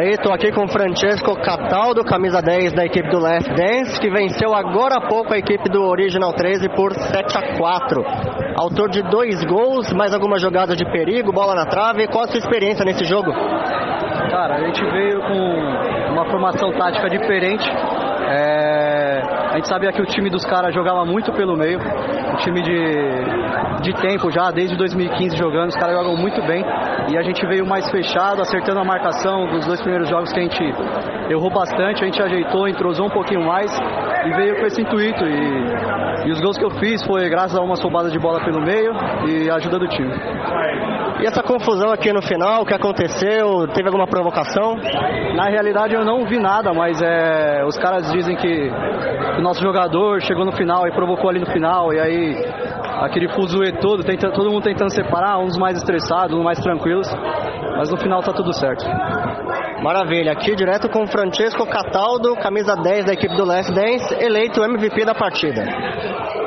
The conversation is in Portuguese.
aí, tô aqui com o Francesco Cataldo, camisa 10 da equipe do Last Dance, que venceu agora há pouco a equipe do Original 13 por 7 a 4. Autor de dois gols, mais algumas jogadas de perigo, bola na trave. Qual a sua experiência nesse jogo? Cara, a gente veio com uma formação tática diferente. É, a gente sabia que o time dos caras jogava muito pelo meio, um time de, de tempo já, desde 2015 jogando, os caras jogam muito bem e a gente veio mais fechado, acertando a marcação dos dois primeiros jogos que a gente errou bastante, a gente ajeitou, entrosou um pouquinho mais e veio com esse intuito. E, e os gols que eu fiz foi graças a uma roubada de bola pelo meio e a ajuda do time. E essa confusão aqui no final, o que aconteceu? Teve alguma provocação? Na realidade eu não vi nada, mas é, os caras dizem que o nosso jogador chegou no final e provocou ali no final, e aí aquele fuzuê todo, tenta, todo mundo tentando separar, uns mais estressados, uns mais tranquilos, mas no final tá tudo certo. Maravilha, aqui direto com o Francesco Cataldo, camisa 10 da equipe do Last Dance, eleito MVP da partida.